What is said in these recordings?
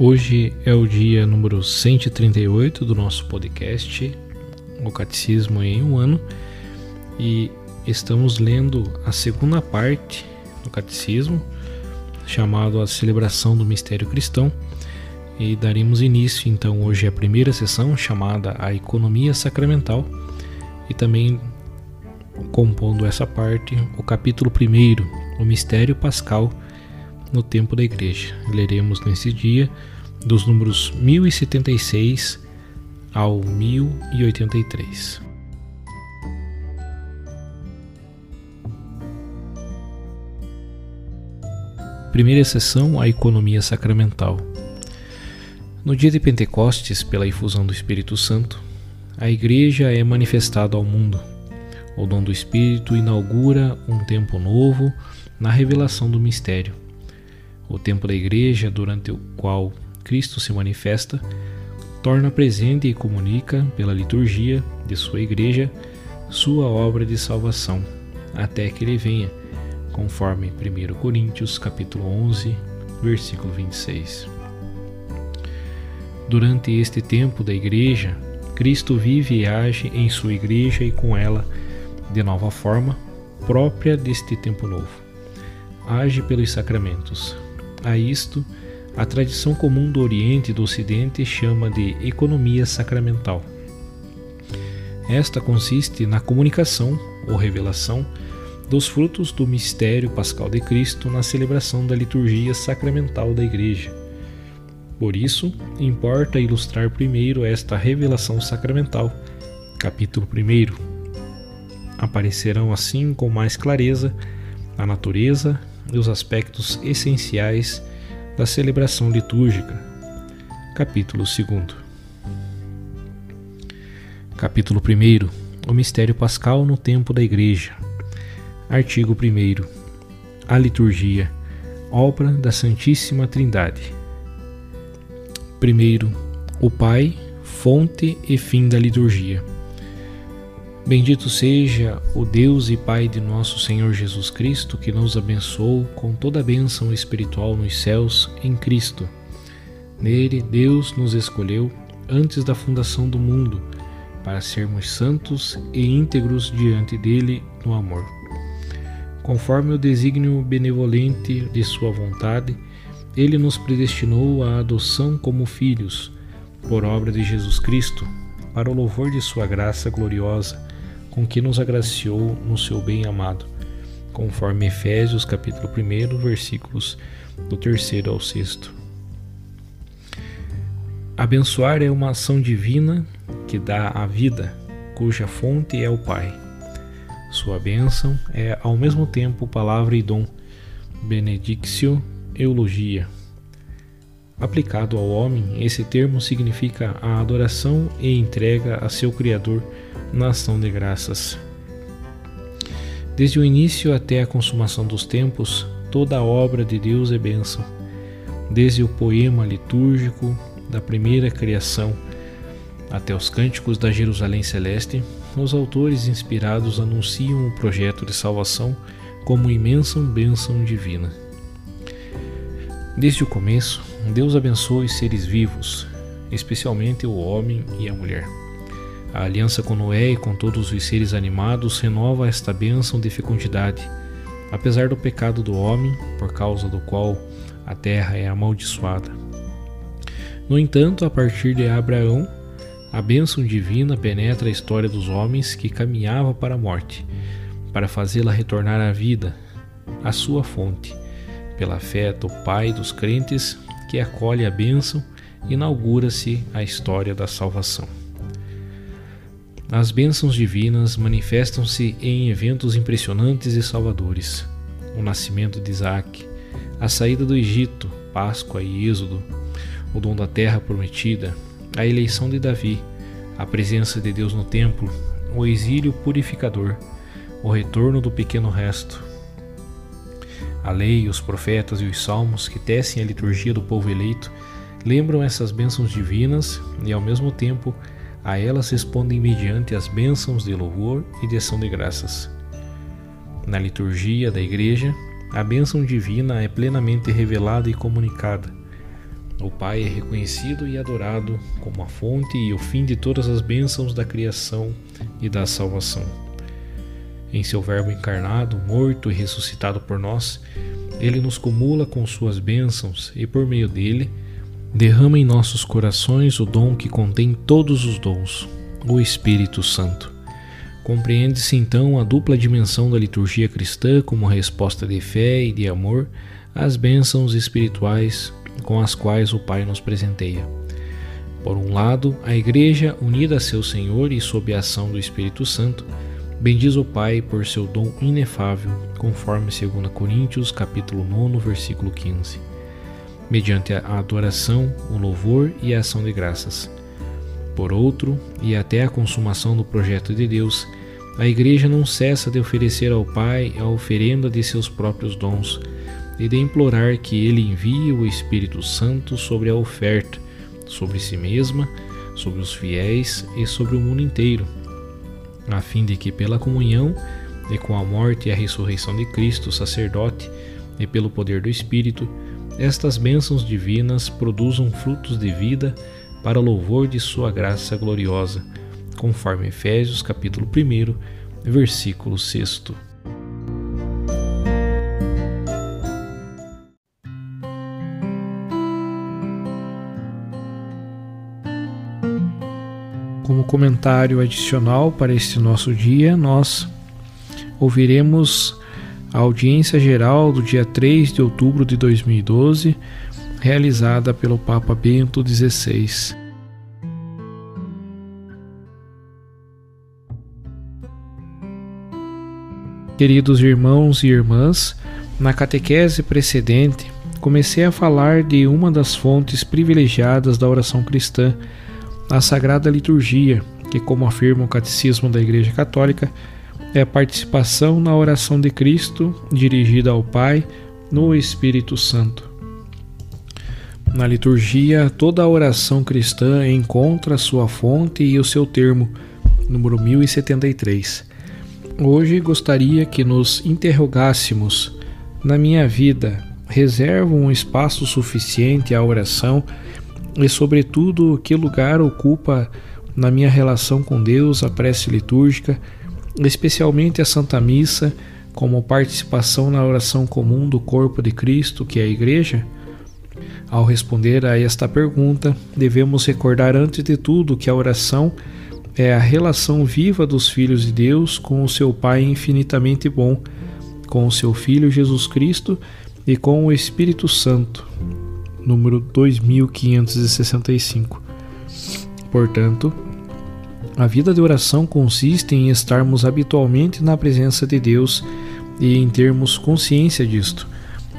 Hoje é o dia número 138 do nosso podcast, O Catecismo em um ano, e estamos lendo a segunda parte do Catecismo, chamado a Celebração do Mistério Cristão, e daremos início então hoje à primeira sessão chamada a Economia Sacramental e também compondo essa parte o capítulo 1, o Mistério Pascal no tempo da Igreja. Leremos nesse dia dos números 1076 ao 1083. Primeira sessão, a economia sacramental. No dia de Pentecostes, pela infusão do Espírito Santo, a Igreja é manifestada ao mundo. O dom do Espírito inaugura um tempo novo na revelação do mistério. O tempo da Igreja, durante o qual Cristo se manifesta, torna presente e comunica, pela liturgia de sua Igreja, sua obra de salvação, até que ele venha conforme 1 Coríntios capítulo 11, versículo 26. Durante este tempo da igreja, Cristo vive e age em sua igreja e com ela de nova forma própria deste tempo novo. Age pelos sacramentos. A isto, a tradição comum do Oriente e do Ocidente chama de economia sacramental. Esta consiste na comunicação ou revelação dos frutos do mistério pascal de Cristo na celebração da liturgia sacramental da Igreja. Por isso, importa ilustrar primeiro esta revelação sacramental, capítulo 1. Aparecerão assim com mais clareza a natureza os aspectos essenciais da celebração litúrgica, capítulo 2. Capítulo 1 O mistério pascal no tempo da Igreja. Artigo 1. A liturgia, obra da Santíssima Trindade. Primeiro, o Pai, fonte e fim da liturgia. Bendito seja o Deus e Pai de nosso Senhor Jesus Cristo, que nos abençoou com toda a bênção espiritual nos céus em Cristo. Nele, Deus nos escolheu antes da fundação do mundo, para sermos santos e íntegros diante dele no amor Conforme o desígnio benevolente de Sua vontade, Ele nos predestinou à adoção como filhos, por obra de Jesus Cristo, para o louvor de Sua graça gloriosa, com que nos agraciou no Seu bem amado, conforme Efésios capítulo 1, versículos do terceiro ao sexto. Abençoar é uma ação divina que dá a vida, cuja fonte é o Pai. Sua bênção é ao mesmo tempo palavra e dom, benedictio eulogia. Aplicado ao homem, esse termo significa a adoração e entrega a seu Criador na ação de graças. Desde o início até a consumação dos tempos, toda a obra de Deus é bênção. Desde o poema litúrgico da primeira criação até os cânticos da Jerusalém Celeste, os autores inspirados anunciam o projeto de salvação como imensa bênção divina. Desde o começo, Deus abençoa os seres vivos, especialmente o homem e a mulher. A aliança com Noé e com todos os seres animados renova esta bênção de fecundidade, apesar do pecado do homem, por causa do qual a terra é amaldiçoada. No entanto, a partir de Abraão, a bênção divina penetra a história dos homens que caminhava para a morte, para fazê-la retornar à vida, à sua fonte. Pela fé do Pai dos crentes, que acolhe a bênção, inaugura-se a história da salvação. As bênçãos divinas manifestam-se em eventos impressionantes e salvadores. O nascimento de Isaac, a saída do Egito, Páscoa e Êxodo, o dom da terra prometida, a eleição de Davi, a presença de Deus no templo, o exílio purificador, o retorno do pequeno resto. A lei, os profetas e os salmos que tecem a liturgia do povo eleito lembram essas bênçãos divinas e, ao mesmo tempo, a elas respondem mediante as bênçãos de louvor e de ação de graças. Na liturgia da Igreja, a bênção divina é plenamente revelada e comunicada. O Pai é reconhecido e adorado como a fonte e o fim de todas as bênçãos da criação e da salvação. Em seu Verbo encarnado, morto e ressuscitado por nós, ele nos cumula com suas bênçãos e, por meio dele, derrama em nossos corações o dom que contém todos os dons, o Espírito Santo. Compreende-se então a dupla dimensão da liturgia cristã como resposta de fé e de amor às bênçãos espirituais com as quais o Pai nos presenteia. Por um lado, a Igreja, unida a seu Senhor e sob a ação do Espírito Santo, bendiz o Pai por seu dom inefável, conforme 2 Coríntios capítulo 9, versículo 15 mediante a adoração, o louvor e a ação de graças. Por outro, e até a consumação do projeto de Deus, a Igreja não cessa de oferecer ao Pai a oferenda de seus próprios dons e de implorar que Ele envie o Espírito Santo sobre a oferta, sobre si mesma, sobre os fiéis e sobre o mundo inteiro, a fim de que, pela comunhão e com a morte e a ressurreição de Cristo, sacerdote, e pelo poder do Espírito, estas bênçãos divinas produzam frutos de vida para louvor de sua graça gloriosa, conforme Efésios capítulo 1, versículo 6. Comentário adicional para este nosso dia, nós ouviremos a audiência geral do dia 3 de outubro de 2012, realizada pelo Papa Bento XVI. Queridos irmãos e irmãs, na catequese precedente, comecei a falar de uma das fontes privilegiadas da oração cristã, a Sagrada Liturgia, que, como afirma o Catecismo da Igreja Católica, é a participação na oração de Cristo dirigida ao Pai no Espírito Santo. Na liturgia, toda a oração cristã encontra sua fonte e o seu termo, número 1073. Hoje gostaria que nos interrogássemos: na minha vida, reservo um espaço suficiente à oração e, sobretudo, que lugar ocupa na minha relação com Deus a prece litúrgica? especialmente a Santa Missa, como participação na oração comum do corpo de Cristo, que é a Igreja? Ao responder a esta pergunta, devemos recordar antes de tudo que a oração é a relação viva dos filhos de Deus com o seu Pai infinitamente bom, com o seu Filho Jesus Cristo e com o Espírito Santo. Número 2565. Portanto, a vida de oração consiste em estarmos habitualmente na presença de Deus e em termos consciência disto,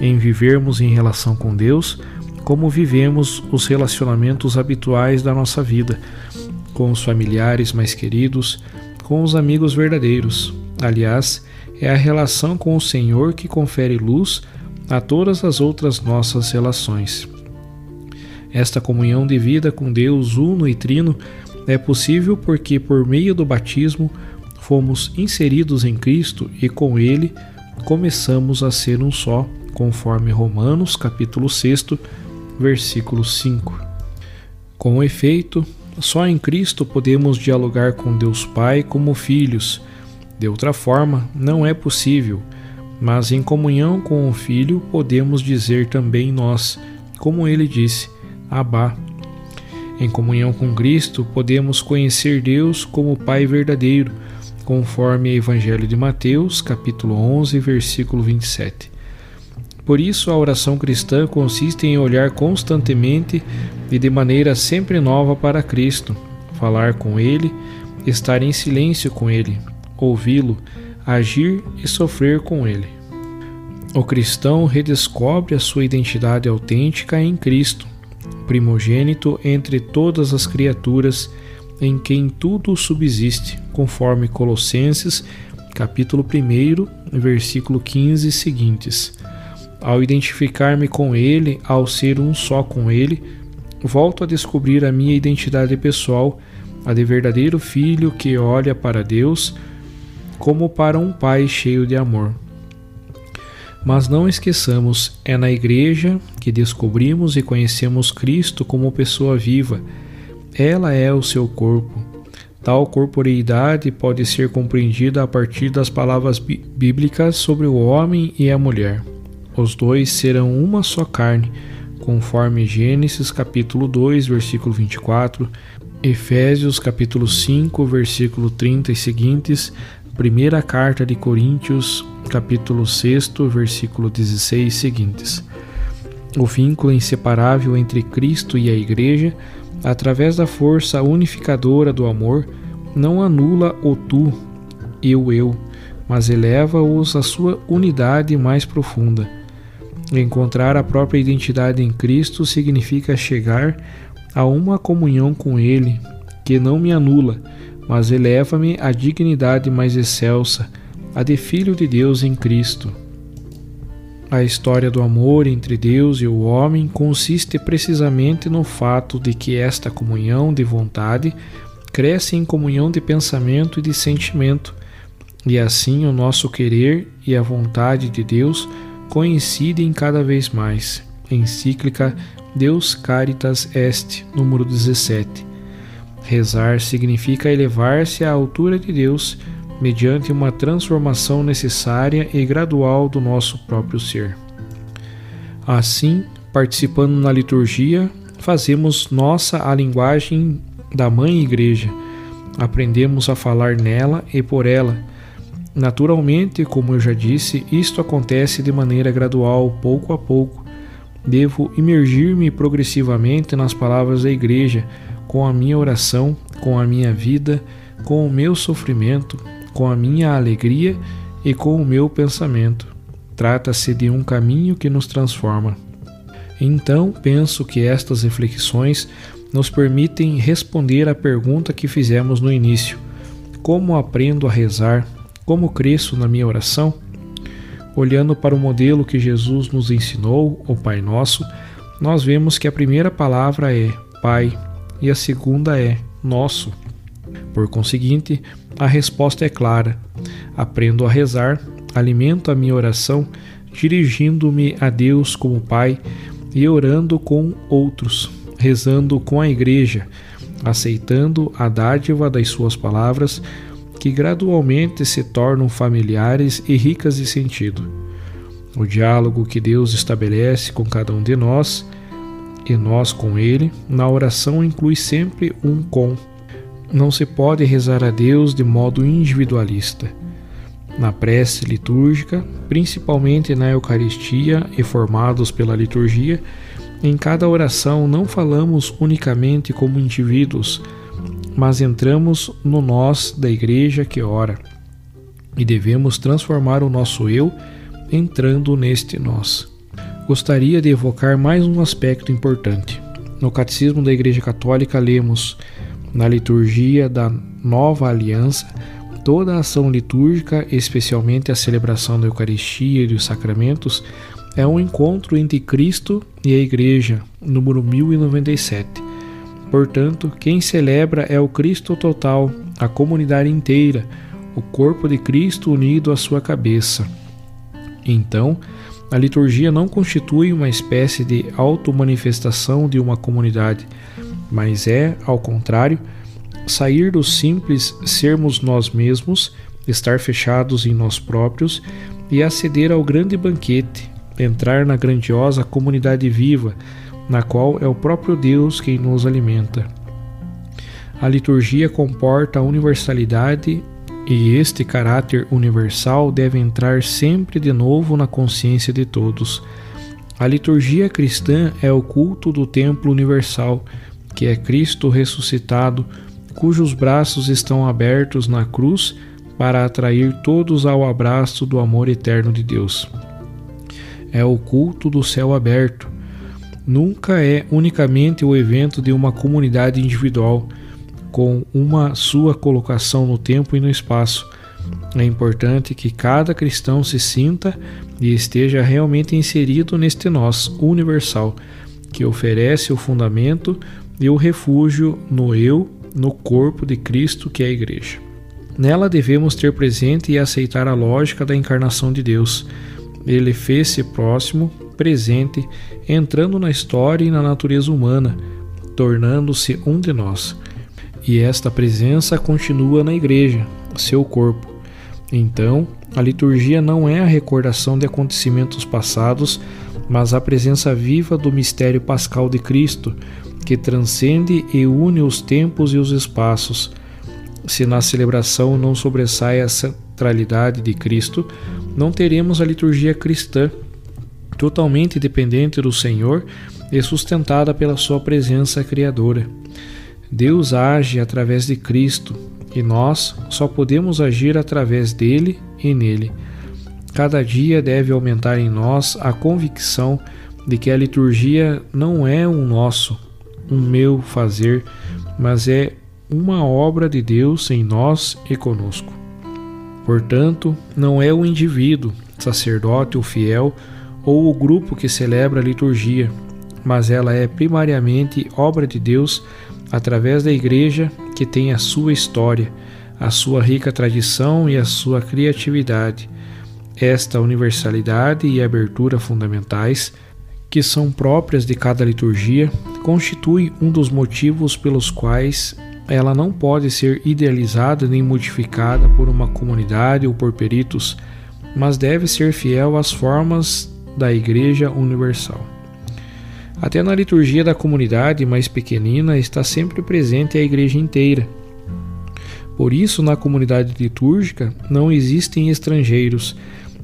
em vivermos em relação com Deus como vivemos os relacionamentos habituais da nossa vida, com os familiares mais queridos, com os amigos verdadeiros. Aliás, é a relação com o Senhor que confere luz a todas as outras nossas relações. Esta comunhão de vida com Deus uno e trino é possível porque, por meio do batismo, fomos inseridos em Cristo e com Ele começamos a ser um só, conforme Romanos capítulo 6, versículo 5. Com efeito, só em Cristo podemos dialogar com Deus Pai como filhos. De outra forma, não é possível, mas em comunhão com o Filho podemos dizer também nós, como ele disse, Abá, Em comunhão com Cristo, podemos conhecer Deus como Pai verdadeiro, conforme o Evangelho de Mateus, capítulo 11, versículo 27. Por isso, a oração cristã consiste em olhar constantemente e de maneira sempre nova para Cristo, falar com Ele, estar em silêncio com Ele, ouvi-lo, agir e sofrer com Ele. O cristão redescobre a sua identidade autêntica em Cristo primogênito entre todas as criaturas, em quem tudo subsiste, conforme Colossenses, capítulo 1, versículo 15 seguintes. Ao identificar-me com ele, ao ser um só com ele, volto a descobrir a minha identidade pessoal, a de verdadeiro filho que olha para Deus como para um pai cheio de amor. Mas não esqueçamos, é na Igreja que descobrimos e conhecemos Cristo como pessoa viva. Ela é o seu corpo. Tal corporeidade pode ser compreendida a partir das palavras bíblicas sobre o homem e a mulher. Os dois serão uma só carne, conforme Gênesis capítulo 2, versículo 24, Efésios capítulo 5, versículo 30 e seguintes, Primeira carta de Coríntios, capítulo 6, versículo 16 seguintes. O vínculo inseparável entre Cristo e a Igreja, através da força unificadora do amor, não anula o tu e o eu, mas eleva-os à sua unidade mais profunda. Encontrar a própria identidade em Cristo significa chegar a uma comunhão com Ele que não me anula, mas eleva-me à dignidade mais excelsa, a de Filho de Deus em Cristo. A história do amor entre Deus e o homem consiste precisamente no fato de que esta comunhão de vontade cresce em comunhão de pensamento e de sentimento, e assim o nosso querer e a vontade de Deus coincidem cada vez mais. Encíclica Deus Caritas Est, número 17. Rezar significa elevar-se à altura de Deus mediante uma transformação necessária e gradual do nosso próprio ser. Assim, participando na liturgia, fazemos nossa a linguagem da Mãe Igreja, aprendemos a falar nela e por ela. Naturalmente, como eu já disse, isto acontece de maneira gradual, pouco a pouco. Devo imergir-me progressivamente nas palavras da Igreja com a minha oração, com a minha vida, com o meu sofrimento, com a minha alegria e com o meu pensamento. Trata-se de um caminho que nos transforma. Então, penso que estas reflexões nos permitem responder à pergunta que fizemos no início: como aprendo a rezar? Como cresço na minha oração? Olhando para o modelo que Jesus nos ensinou, o Pai Nosso, nós vemos que a primeira palavra é Pai, e a segunda é nosso. Por conseguinte, a resposta é clara. Aprendo a rezar, alimento a minha oração, dirigindo-me a Deus como Pai e orando com outros, rezando com a Igreja, aceitando a dádiva das Suas palavras, que gradualmente se tornam familiares e ricas de sentido. O diálogo que Deus estabelece com cada um de nós e nós com ele, na oração inclui sempre um com. Não se pode rezar a Deus de modo individualista. Na prece litúrgica, principalmente na Eucaristia e formados pela liturgia, em cada oração não falamos unicamente como indivíduos, mas entramos no nós da igreja que ora. E devemos transformar o nosso eu entrando neste nós gostaria de evocar mais um aspecto importante. No Catecismo da Igreja Católica, lemos na liturgia da Nova Aliança toda a ação litúrgica, especialmente a celebração da Eucaristia e dos sacramentos, é um encontro entre Cristo e a Igreja, número 1097. Portanto, quem celebra é o Cristo total, a comunidade inteira, o corpo de Cristo unido à sua cabeça. Então, a liturgia não constitui uma espécie de auto-manifestação de uma comunidade, mas é, ao contrário, sair do simples sermos nós mesmos, estar fechados em nós próprios e aceder ao grande banquete, entrar na grandiosa comunidade viva, na qual é o próprio Deus quem nos alimenta. A liturgia comporta a universalidade e este caráter universal deve entrar sempre de novo na consciência de todos. A liturgia cristã é o culto do templo universal, que é Cristo ressuscitado, cujos braços estão abertos na cruz para atrair todos ao abraço do amor eterno de Deus. É o culto do céu aberto. Nunca é unicamente o evento de uma comunidade individual com uma sua colocação no tempo e no espaço. É importante que cada cristão se sinta e esteja realmente inserido neste nós universal, que oferece o fundamento e o refúgio no eu, no corpo de Cristo, que é a Igreja. Nela devemos ter presente e aceitar a lógica da encarnação de Deus. Ele fez-se próximo, presente, entrando na história e na natureza humana, tornando-se um de nós e esta presença continua na igreja, seu corpo. Então, a liturgia não é a recordação de acontecimentos passados, mas a presença viva do mistério pascal de Cristo, que transcende e une os tempos e os espaços. Se na celebração não sobressai a centralidade de Cristo, não teremos a liturgia cristã, totalmente dependente do Senhor e sustentada pela sua presença criadora. Deus age através de Cristo e nós só podemos agir através dele e nele. Cada dia deve aumentar em nós a convicção de que a liturgia não é um nosso, um meu fazer, mas é uma obra de Deus em nós e conosco. Portanto, não é o indivíduo, sacerdote ou fiel, ou o grupo que celebra a liturgia, mas ela é primariamente obra de Deus através da Igreja que tem a sua história, a sua rica tradição e a sua criatividade. Esta universalidade e abertura fundamentais, que são próprias de cada liturgia, constitui um dos motivos pelos quais ela não pode ser idealizada nem modificada por uma comunidade ou por peritos, mas deve ser fiel às formas da Igreja Universal. Até na liturgia da comunidade mais pequenina está sempre presente a igreja inteira. Por isso, na comunidade litúrgica não existem estrangeiros.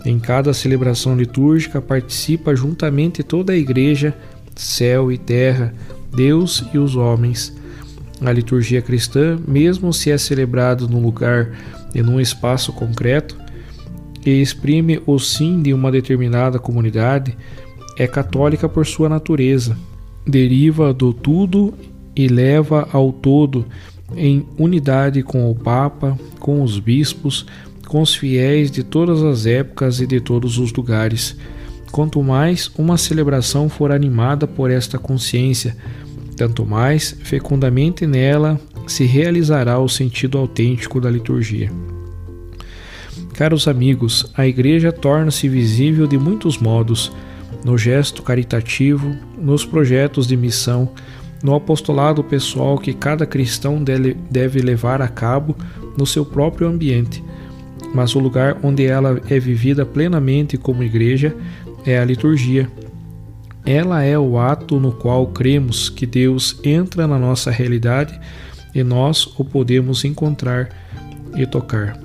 Em cada celebração litúrgica participa juntamente toda a igreja, céu e terra, Deus e os homens. A liturgia cristã, mesmo se é celebrada num lugar e num espaço concreto, e exprime o sim de uma determinada comunidade, é católica por sua natureza, deriva do tudo e leva ao todo em unidade com o Papa, com os bispos, com os fiéis de todas as épocas e de todos os lugares. Quanto mais uma celebração for animada por esta consciência, tanto mais fecundamente nela se realizará o sentido autêntico da liturgia. Caros amigos, a Igreja torna-se visível de muitos modos no gesto caritativo, nos projetos de missão, no apostolado pessoal que cada cristão deve levar a cabo no seu próprio ambiente. Mas o lugar onde ela é vivida plenamente como igreja é a liturgia. Ela é o ato no qual cremos que Deus entra na nossa realidade e nós o podemos encontrar e tocar.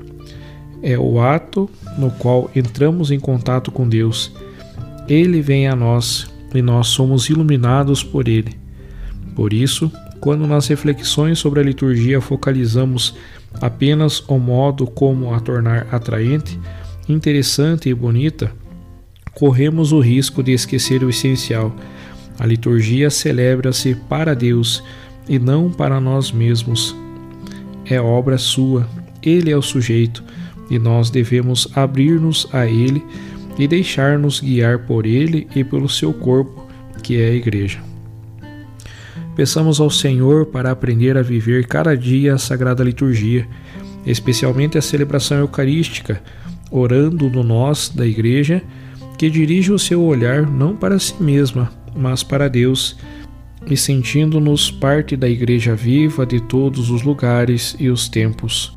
É o ato no qual entramos em contato com Deus ele vem a nós e nós somos iluminados por ele. Por isso, quando nas reflexões sobre a liturgia focalizamos apenas o modo como a tornar atraente, interessante e bonita, corremos o risco de esquecer o essencial. A liturgia celebra-se para Deus e não para nós mesmos. É obra sua, ele é o sujeito, e nós devemos abrir-nos a ele e deixar-nos guiar por Ele e pelo seu corpo, que é a Igreja. Peçamos ao Senhor para aprender a viver cada dia a Sagrada Liturgia, especialmente a celebração eucarística, orando no nós da Igreja, que dirige o seu olhar não para si mesma, mas para Deus, e sentindo-nos parte da Igreja viva de todos os lugares e os tempos.